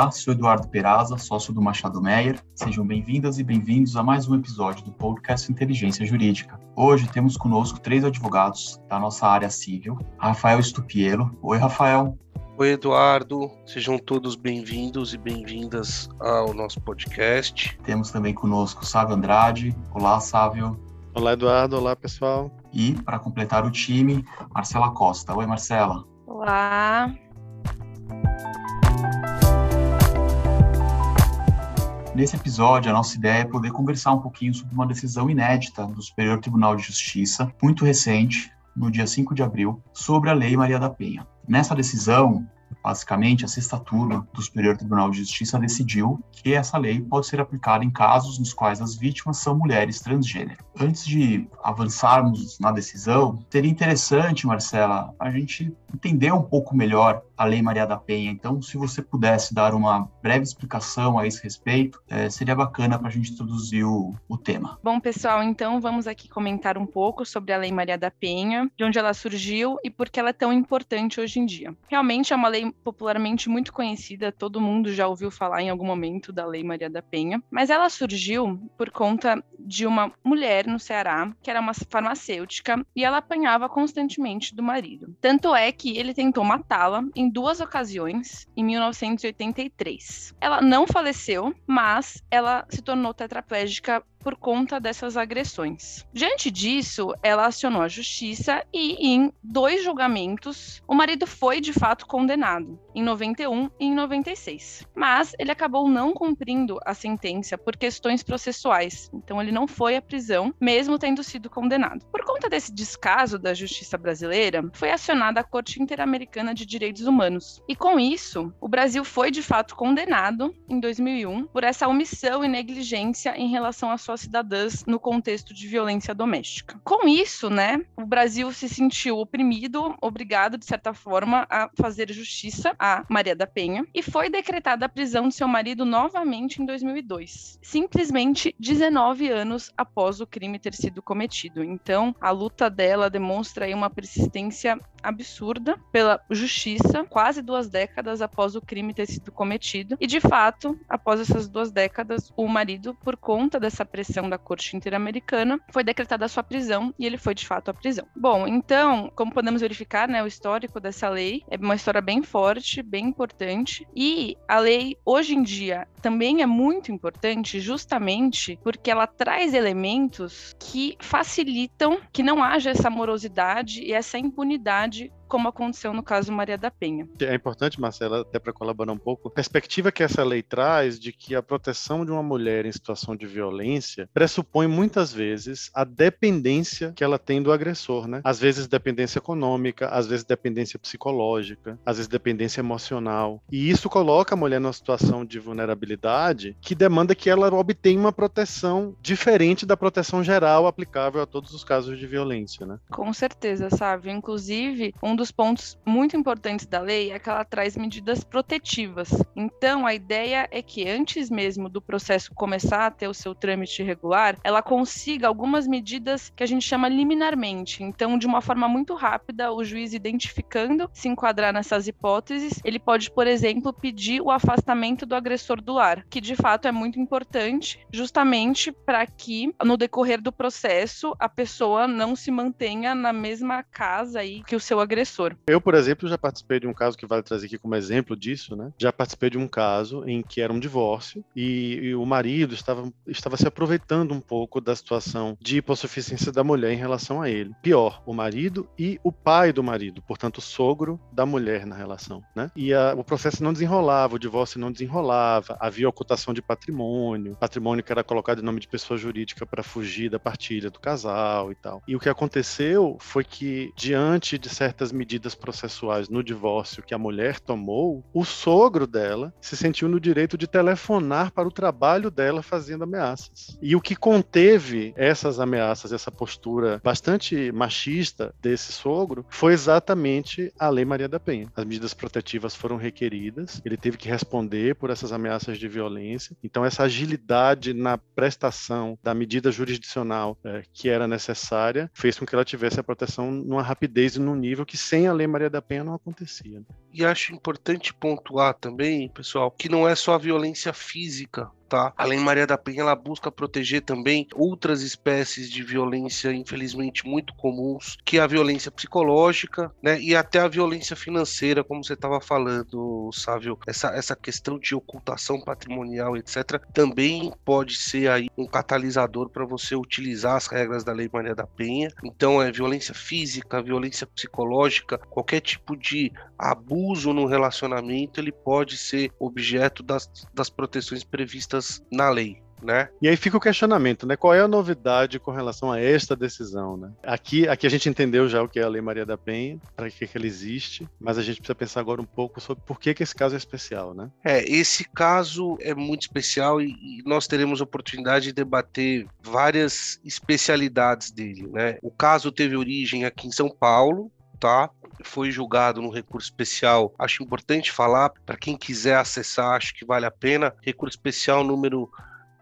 Olá, sou Eduardo Peraza, sócio do Machado Meyer. Sejam bem-vindas e bem-vindos a mais um episódio do podcast Inteligência Jurídica. Hoje temos conosco três advogados da nossa área civil. Rafael Stupielo. Oi, Rafael. Oi, Eduardo. Sejam todos bem-vindos e bem-vindas ao nosso podcast. Temos também conosco Sávio Andrade. Olá, Sávio. Olá, Eduardo. Olá, pessoal. E, para completar o time, Marcela Costa. Oi, Marcela. Olá. Nesse episódio, a nossa ideia é poder conversar um pouquinho sobre uma decisão inédita do Superior Tribunal de Justiça, muito recente, no dia 5 de abril, sobre a Lei Maria da Penha. Nessa decisão, basicamente, a sexta turma do Superior Tribunal de Justiça decidiu que essa lei pode ser aplicada em casos nos quais as vítimas são mulheres transgênero. Antes de avançarmos na decisão, seria interessante, Marcela, a gente entender um pouco melhor a Lei Maria da Penha. Então, se você pudesse dar uma breve explicação a esse respeito, é, seria bacana para a gente introduzir o, o, tema. Bom, pessoal, então vamos aqui comentar um pouco sobre a Lei Maria da Penha, de onde ela surgiu e por que ela é tão importante hoje em dia. Realmente é uma lei popularmente muito conhecida, todo mundo já ouviu falar em algum momento da Lei Maria da Penha, mas ela surgiu por conta de uma mulher no Ceará, que era uma farmacêutica, e ela apanhava constantemente do marido. Tanto é que ele tentou matá-la em duas ocasiões em 1983. Ela não faleceu, mas ela se tornou tetraplégica por conta dessas agressões. Diante disso, ela acionou a justiça e, em dois julgamentos, o marido foi de fato condenado, em 91 e em 96. Mas ele acabou não cumprindo a sentença por questões processuais, então ele não foi à prisão, mesmo tendo sido condenado. Por conta desse descaso da justiça brasileira, foi acionada a Corte Interamericana de Direitos Humanos. E com isso, o Brasil foi de fato condenado em 2001 por essa omissão e negligência em relação à sua suas cidadãs no contexto de violência doméstica. Com isso, né, o Brasil se sentiu oprimido, obrigado de certa forma a fazer justiça a Maria da Penha e foi decretada a prisão de seu marido novamente em 2002, simplesmente 19 anos após o crime ter sido cometido. Então, a luta dela demonstra aí uma persistência absurda pela justiça, quase duas décadas após o crime ter sido cometido. E de fato, após essas duas décadas, o marido, por conta dessa pressão da Corte Interamericana, foi decretada a sua prisão e ele foi de fato à prisão. Bom, então, como podemos verificar, né, o histórico dessa lei é uma história bem forte, bem importante. E a lei, hoje em dia, também é muito importante justamente porque ela traz elementos que facilitam que não haja essa morosidade e essa impunidade pode como aconteceu no caso Maria da Penha. É importante, Marcela, até para colaborar um pouco, a perspectiva que essa lei traz de que a proteção de uma mulher em situação de violência pressupõe muitas vezes a dependência que ela tem do agressor, né? Às vezes dependência econômica, às vezes dependência psicológica, às vezes dependência emocional. E isso coloca a mulher numa situação de vulnerabilidade que demanda que ela obtenha uma proteção diferente da proteção geral aplicável a todos os casos de violência, né? Com certeza, sabe? Inclusive, um dos pontos muito importantes da lei é que ela traz medidas protetivas. Então, a ideia é que antes mesmo do processo começar a ter o seu trâmite regular, ela consiga algumas medidas que a gente chama liminarmente. Então, de uma forma muito rápida, o juiz identificando se enquadrar nessas hipóteses, ele pode, por exemplo, pedir o afastamento do agressor do lar, que de fato é muito importante, justamente para que no decorrer do processo a pessoa não se mantenha na mesma casa aí que o seu agressor Eu, por exemplo, já participei de um caso que vale trazer aqui como exemplo disso, né? Já participei de um caso em que era um divórcio e, e o marido estava, estava se aproveitando um pouco da situação de hipossuficiência da mulher em relação a ele. Pior, o marido e o pai do marido, portanto, o sogro da mulher na relação, né? E a, o processo não desenrolava, o divórcio não desenrolava, havia ocultação de patrimônio, patrimônio que era colocado em nome de pessoa jurídica para fugir da partilha do casal e tal. E o que aconteceu foi que, diante de certas medidas processuais no divórcio que a mulher tomou, o sogro dela se sentiu no direito de telefonar para o trabalho dela fazendo ameaças. E o que conteve essas ameaças, essa postura bastante machista desse sogro, foi exatamente a Lei Maria da Penha. As medidas protetivas foram requeridas, ele teve que responder por essas ameaças de violência. Então, essa agilidade na prestação da medida jurisdicional é, que era necessária fez com que ela tivesse a proteção numa rapidez e num nível que sem a Lei Maria da Penha não acontecia. E acho importante pontuar também, pessoal, que não é só a violência física tá? A Lei Maria da Penha ela busca proteger também outras espécies de violência, infelizmente muito comuns, que é a violência psicológica, né? E até a violência financeira, como você estava falando, Sávio, essa, essa questão de ocultação patrimonial, etc., também pode ser aí um catalisador para você utilizar as regras da Lei Maria da Penha. Então, é violência física, violência psicológica, qualquer tipo de abuso no relacionamento, ele pode ser objeto das, das proteções previstas na lei. Né? E aí fica o questionamento, né? Qual é a novidade com relação a esta decisão, né? Aqui, aqui a gente entendeu já o que é a Lei Maria da Penha, para que, que ela existe, mas a gente precisa pensar agora um pouco sobre por que, que esse caso é especial, né? É, esse caso é muito especial e, e nós teremos oportunidade de debater várias especialidades dele, né? O caso teve origem aqui em São Paulo, tá? foi julgado no recurso especial. Acho importante falar, para quem quiser acessar, acho que vale a pena. Recurso especial número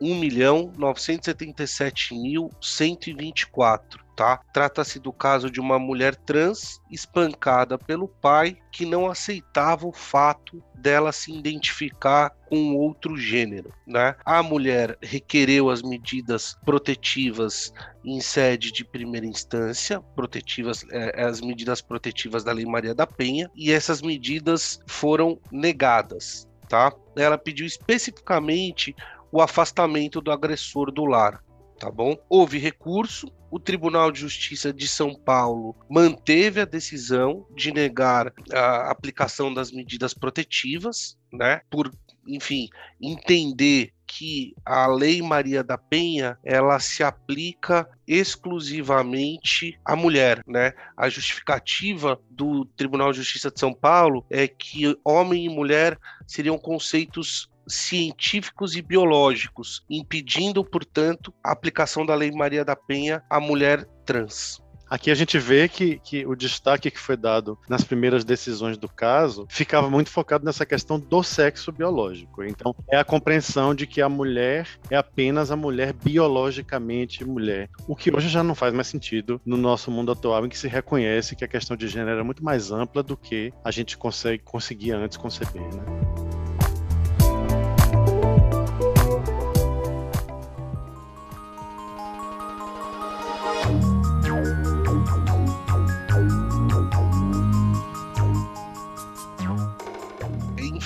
1.977.124, tá? Trata-se do caso de uma mulher trans espancada pelo pai que não aceitava o fato dela se identificar com outro gênero, né? A mulher requereu as medidas protetivas em sede de primeira instância, protetivas, é, as medidas protetivas da Lei Maria da Penha, e essas medidas foram negadas, tá? Ela pediu especificamente o afastamento do agressor do lar. Tá bom? Houve recurso, o Tribunal de Justiça de São Paulo manteve a decisão de negar a aplicação das medidas protetivas, né? Por, enfim, entender que a Lei Maria da Penha ela se aplica exclusivamente à mulher, né? A justificativa do Tribunal de Justiça de São Paulo é que homem e mulher seriam conceitos científicos e biológicos, impedindo, portanto, a aplicação da Lei Maria da Penha à mulher trans. Aqui a gente vê que, que o destaque que foi dado nas primeiras decisões do caso ficava muito focado nessa questão do sexo biológico. Então, é a compreensão de que a mulher é apenas a mulher biologicamente mulher. O que hoje já não faz mais sentido no nosso mundo atual, em que se reconhece que a questão de gênero é muito mais ampla do que a gente consegue conseguia antes conceber. Né?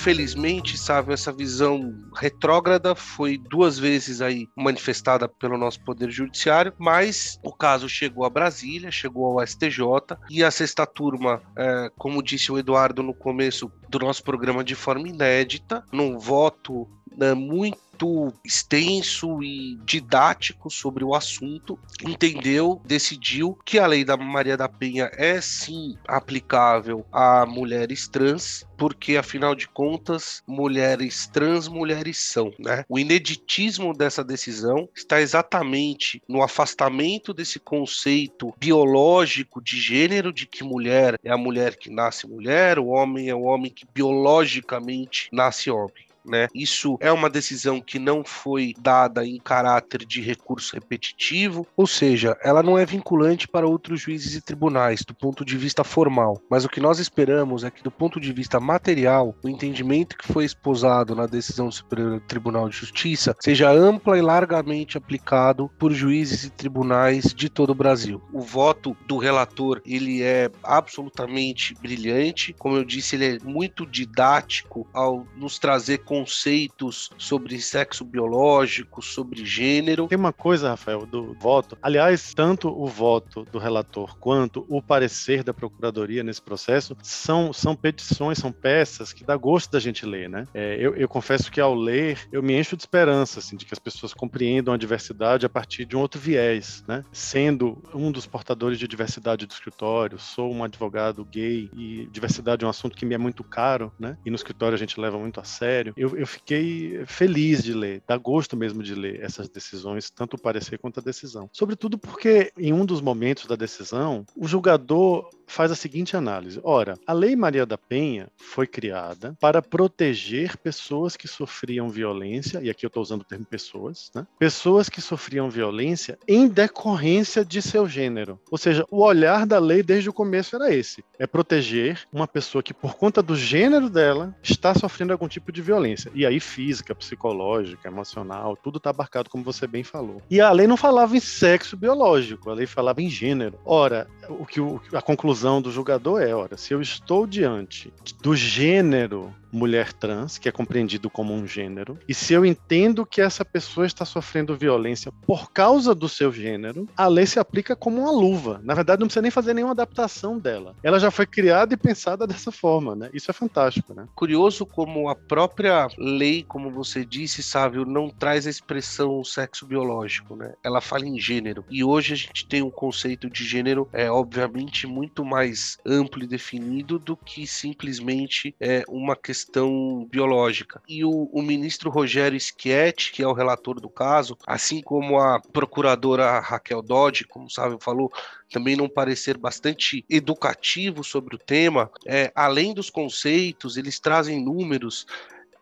Infelizmente, sabe, essa visão retrógrada foi duas vezes aí manifestada pelo nosso poder judiciário, mas o caso chegou a Brasília, chegou ao STJ e a sexta turma, é, como disse o Eduardo no começo do nosso programa de forma inédita, num voto né, muito muito extenso e didático sobre o assunto, entendeu, decidiu que a lei da Maria da Penha é sim aplicável a mulheres trans, porque afinal de contas, mulheres trans, mulheres são, né? O ineditismo dessa decisão está exatamente no afastamento desse conceito biológico de gênero de que mulher é a mulher que nasce mulher, o homem é o homem que biologicamente nasce homem né? Isso é uma decisão que não foi dada em caráter de recurso repetitivo, ou seja, ela não é vinculante para outros juízes e tribunais do ponto de vista formal. Mas o que nós esperamos é que, do ponto de vista material, o entendimento que foi esposado na decisão do Superior Tribunal de Justiça seja ampla e largamente aplicado por juízes e tribunais de todo o Brasil. O voto do relator ele é absolutamente brilhante, como eu disse, ele é muito didático ao nos trazer conceitos sobre sexo biológico, sobre gênero. Tem uma coisa, Rafael, do voto. Aliás, tanto o voto do relator quanto o parecer da procuradoria nesse processo são, são petições, são peças que dá gosto da gente ler, né? É, eu, eu confesso que ao ler eu me encho de esperança, assim, de que as pessoas compreendam a diversidade a partir de um outro viés, né? Sendo um dos portadores de diversidade do escritório, sou um advogado gay e diversidade é um assunto que me é muito caro, né? E no escritório a gente leva muito a sério. Eu, eu fiquei feliz de ler, dá gosto mesmo de ler essas decisões, tanto o parecer quanto a decisão. Sobretudo porque em um dos momentos da decisão, o julgador faz a seguinte análise: ora, a Lei Maria da Penha foi criada para proteger pessoas que sofriam violência, e aqui eu estou usando o termo pessoas, né? Pessoas que sofriam violência em decorrência de seu gênero. Ou seja, o olhar da lei desde o começo era esse: é proteger uma pessoa que, por conta do gênero dela, está sofrendo algum tipo de violência. E aí, física, psicológica, emocional, tudo está abarcado, como você bem falou. E a lei não falava em sexo biológico, a lei falava em gênero. Ora, o que a conclusão do julgador é, ora, se eu estou diante do gênero mulher trans, que é compreendido como um gênero, e se eu entendo que essa pessoa está sofrendo violência por causa do seu gênero, a lei se aplica como uma luva. Na verdade, não precisa nem fazer nenhuma adaptação dela. Ela já foi criada e pensada dessa forma, né? Isso é fantástico, né? Curioso como a própria lei, como você disse, Sávio, não traz a expressão sexo biológico, né? Ela fala em gênero. E hoje a gente tem um conceito de gênero, é obviamente muito mais amplo e definido do que simplesmente é uma questão biológica. E o, o ministro Rogério Schietti, que é o relator do caso, assim como a procuradora Raquel Dodge, como sabe, falou, também num parecer bastante educativo sobre o tema, é, além dos conceitos, eles trazem números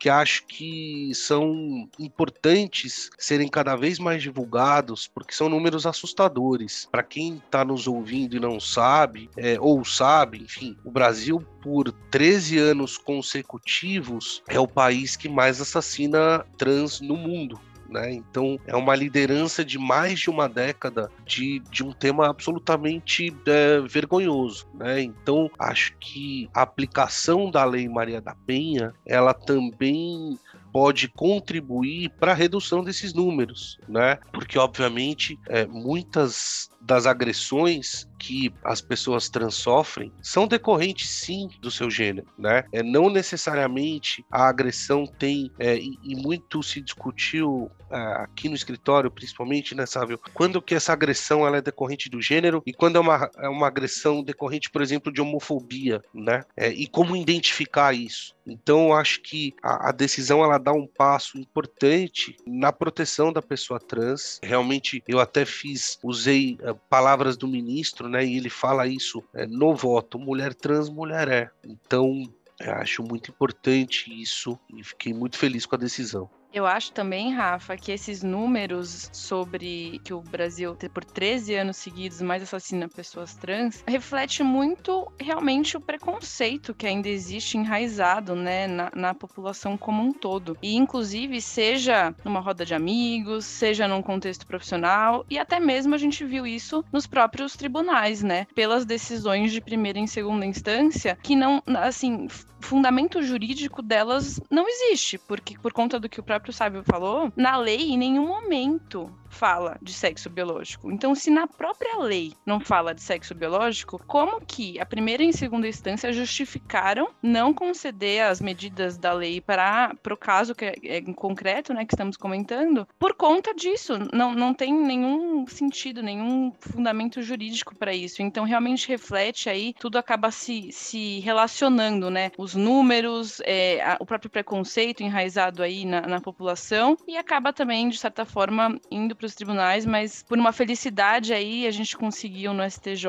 que acho que são importantes serem cada vez mais divulgados, porque são números assustadores. Para quem está nos ouvindo e não sabe, é, ou sabe, enfim, o Brasil, por 13 anos consecutivos, é o país que mais assassina trans no mundo. Né? Então é uma liderança de mais de uma década de, de um tema absolutamente é, vergonhoso. Né? Então acho que a aplicação da Lei Maria da Penha ela também pode contribuir para a redução desses números, né? Porque obviamente é, muitas das agressões que as pessoas trans sofrem são decorrentes sim do seu gênero, né? É, não necessariamente a agressão tem é, e, muito se discutiu é, aqui no escritório, principalmente, né, Sávio? Quando que essa agressão ela é decorrente do gênero e quando é uma, é uma agressão decorrente, por exemplo, de homofobia, né? É, e como identificar isso? Então, acho que a, a, decisão ela dá um passo importante na proteção da pessoa trans. Realmente, eu até fiz, usei palavras do ministro, né? E ele fala isso é, no voto: mulher trans, mulher é. Então, acho muito importante isso e fiquei muito feliz com a decisão. Eu acho também, Rafa, que esses números sobre que o Brasil, por 13 anos seguidos, mais assassina pessoas trans, reflete muito realmente o preconceito que ainda existe enraizado né, na, na população como um todo. E, inclusive, seja numa roda de amigos, seja num contexto profissional, e até mesmo a gente viu isso nos próprios tribunais, né? Pelas decisões de primeira e segunda instância, que não, assim, fundamento jurídico delas não existe, porque por conta do que o próprio Sábio falou, na lei em nenhum momento fala de sexo biológico. Então, se na própria lei não fala de sexo biológico, como que a primeira e segunda instância justificaram não conceder as medidas da lei para o caso que é, é, em concreto, né, que estamos comentando, por conta disso? Não, não tem nenhum sentido, nenhum fundamento jurídico para isso. Então, realmente reflete aí, tudo acaba se, se relacionando, né? Os números, é, a, o próprio preconceito enraizado aí na, na população e acaba também, de certa forma, indo para os tribunais, mas por uma felicidade aí a gente conseguiu no STJ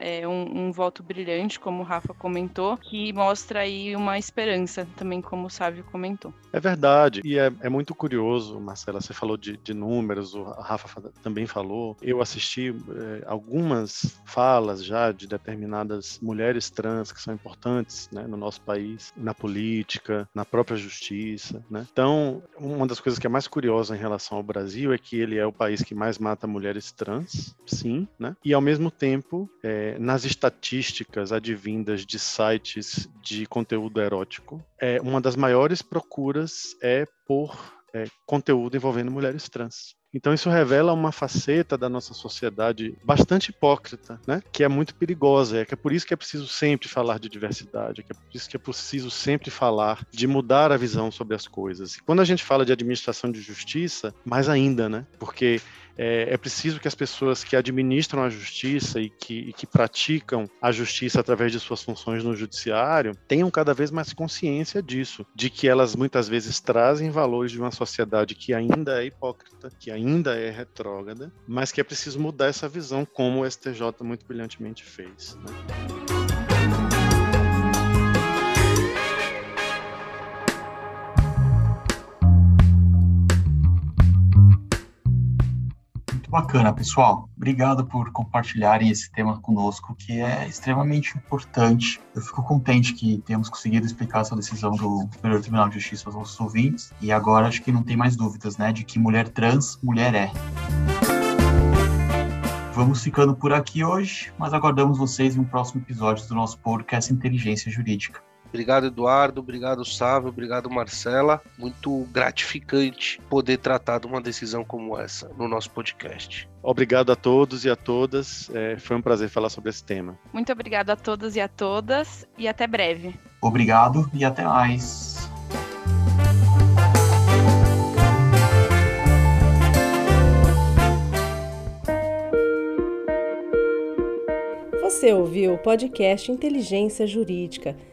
é, um, um, voto brilhante, como o Rafa comentou, que mostra aí uma esperança também, como o Sávio comentou. É verdade, e é, é muito curioso, Marcela, você falou de, de, números, o Rafa também falou. Eu assisti é, algumas falas já de determinadas mulheres trans que são importantes né, no nosso país na política, na própria justiça. Né? Então, uma das coisas que é mais curiosa em relação ao Brasil é que ele é o país que mais mata mulheres trans, sim, né? e ao mesmo tempo, é, nas estatísticas advindas de sites de conteúdo erótico, é, uma das maiores procuras é por é, conteúdo envolvendo mulheres trans. Então isso revela uma faceta da nossa sociedade bastante hipócrita, né? Que é muito perigosa. É que é por isso que é preciso sempre falar de diversidade, é que é por isso que é preciso sempre falar de mudar a visão sobre as coisas. E quando a gente fala de administração de justiça, mais ainda, né? Porque é, é, preciso que as pessoas que administram a justiça e que, e que, praticam a justiça através de suas funções no judiciário tenham cada vez mais consciência disso, de que elas muitas vezes trazem valores de uma sociedade que ainda é hipócrita, que ainda é retrógrada, mas que é preciso mudar essa visão, como o STJ muito brilhantemente fez. Né? Bacana, pessoal. Obrigado por compartilharem esse tema conosco, que é extremamente importante. Eu fico contente que tenhamos conseguido explicar essa decisão do Superior Tribunal de Justiça aos nossos ouvintes. E agora acho que não tem mais dúvidas, né, de que mulher trans, mulher é. Vamos ficando por aqui hoje, mas aguardamos vocês em um próximo episódio do nosso podcast Inteligência Jurídica. Obrigado, Eduardo. Obrigado, Sávio. Obrigado, Marcela. Muito gratificante poder tratar de uma decisão como essa no nosso podcast. Obrigado a todos e a todas. É, foi um prazer falar sobre esse tema. Muito obrigado a todos e a todas. E até breve. Obrigado e até mais. Você ouviu o podcast Inteligência Jurídica